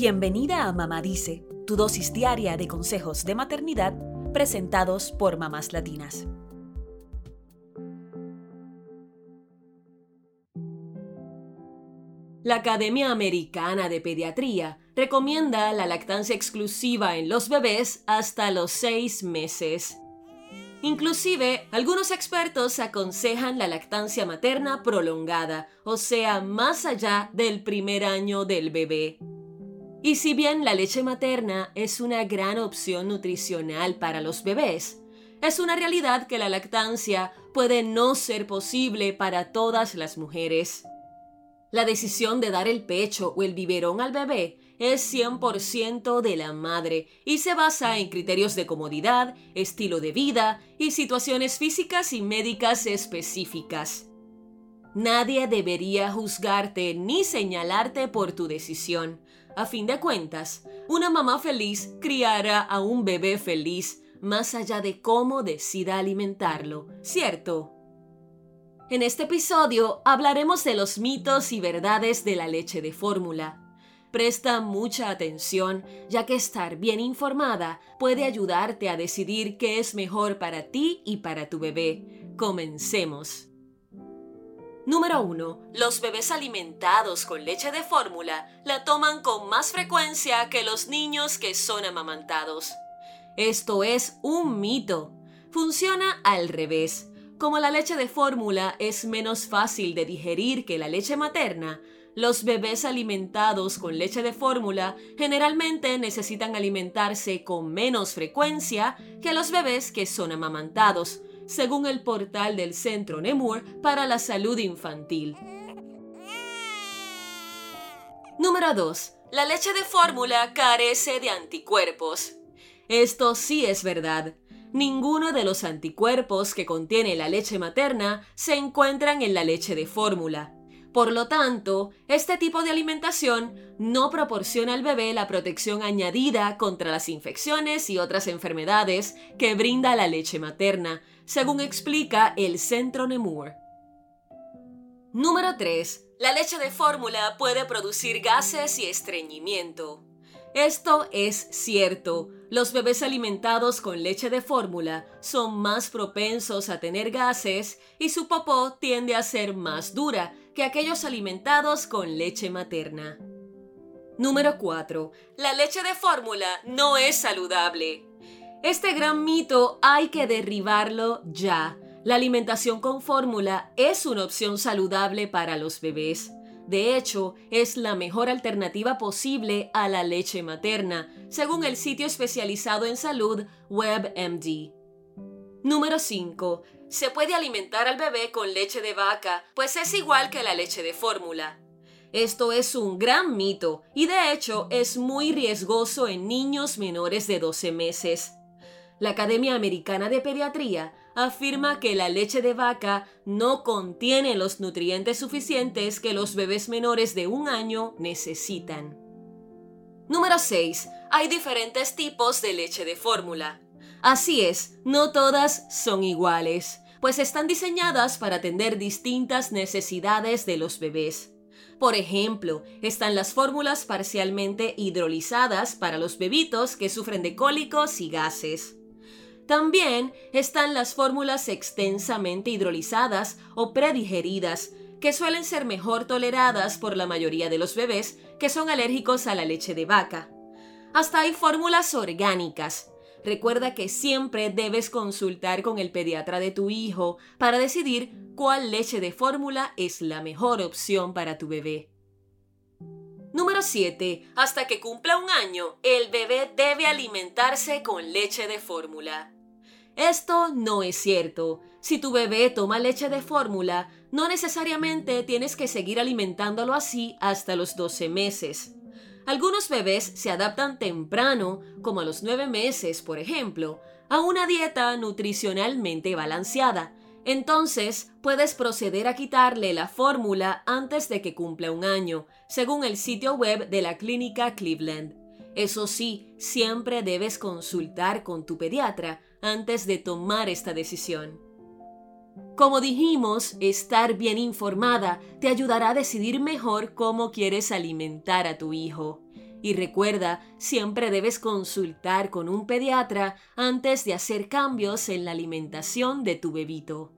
Bienvenida a Mamá Dice, tu dosis diaria de consejos de maternidad presentados por mamás latinas. La Academia Americana de Pediatría recomienda la lactancia exclusiva en los bebés hasta los seis meses. Inclusive, algunos expertos aconsejan la lactancia materna prolongada, o sea, más allá del primer año del bebé. Y si bien la leche materna es una gran opción nutricional para los bebés, es una realidad que la lactancia puede no ser posible para todas las mujeres. La decisión de dar el pecho o el biberón al bebé es 100% de la madre y se basa en criterios de comodidad, estilo de vida y situaciones físicas y médicas específicas. Nadie debería juzgarte ni señalarte por tu decisión. A fin de cuentas, una mamá feliz criará a un bebé feliz más allá de cómo decida alimentarlo, ¿cierto? En este episodio hablaremos de los mitos y verdades de la leche de fórmula Presta mucha atención, ya que estar bien informada puede ayudarte a decidir qué es mejor para ti y para tu bebé. Comencemos. Número 1. Los bebés alimentados con leche de fórmula la toman con más frecuencia que los niños que son amamantados. Esto es un mito. Funciona al revés. Como la leche de fórmula es menos fácil de digerir que la leche materna, los bebés alimentados con leche de fórmula generalmente necesitan alimentarse con menos frecuencia que los bebés que son amamantados, según el portal del Centro Nemur para la Salud Infantil. Número 2. La leche de fórmula carece de anticuerpos. Esto sí es verdad. Ninguno de los anticuerpos que contiene la leche materna se encuentran en la leche de fórmula. Por lo tanto, este tipo de alimentación no proporciona al bebé la protección añadida contra las infecciones y otras enfermedades que brinda la leche materna, según explica el Centro Nemur. Número 3. La leche de fórmula puede producir gases y estreñimiento. Esto es cierto. Los bebés alimentados con leche de fórmula son más propensos a tener gases y su popó tiende a ser más dura que aquellos alimentados con leche materna. Número 4. La leche de fórmula no es saludable. Este gran mito hay que derribarlo ya. La alimentación con fórmula es una opción saludable para los bebés. De hecho, es la mejor alternativa posible a la leche materna, según el sitio especializado en salud WebMD. Número 5. Se puede alimentar al bebé con leche de vaca, pues es igual que la leche de fórmula. Esto es un gran mito y de hecho es muy riesgoso en niños menores de 12 meses. La Academia Americana de Pediatría afirma que la leche de vaca no contiene los nutrientes suficientes que los bebés menores de un año necesitan. Número 6. Hay diferentes tipos de leche de fórmula. Así es, no todas son iguales, pues están diseñadas para atender distintas necesidades de los bebés. Por ejemplo, están las fórmulas parcialmente hidrolizadas para los bebitos que sufren de cólicos y gases. También están las fórmulas extensamente hidrolizadas o predigeridas, que suelen ser mejor toleradas por la mayoría de los bebés que son alérgicos a la leche de vaca. Hasta hay fórmulas orgánicas. Recuerda que siempre debes consultar con el pediatra de tu hijo para decidir cuál leche de fórmula es la mejor opción para tu bebé. Número 7. Hasta que cumpla un año, el bebé debe alimentarse con leche de fórmula. Esto no es cierto. Si tu bebé toma leche de fórmula, no necesariamente tienes que seguir alimentándolo así hasta los 12 meses. Algunos bebés se adaptan temprano, como a los 9 meses, por ejemplo, a una dieta nutricionalmente balanceada. Entonces, puedes proceder a quitarle la fórmula antes de que cumpla un año, según el sitio web de la clínica Cleveland. Eso sí, siempre debes consultar con tu pediatra antes de tomar esta decisión. Como dijimos, estar bien informada te ayudará a decidir mejor cómo quieres alimentar a tu hijo. Y recuerda, siempre debes consultar con un pediatra antes de hacer cambios en la alimentación de tu bebito.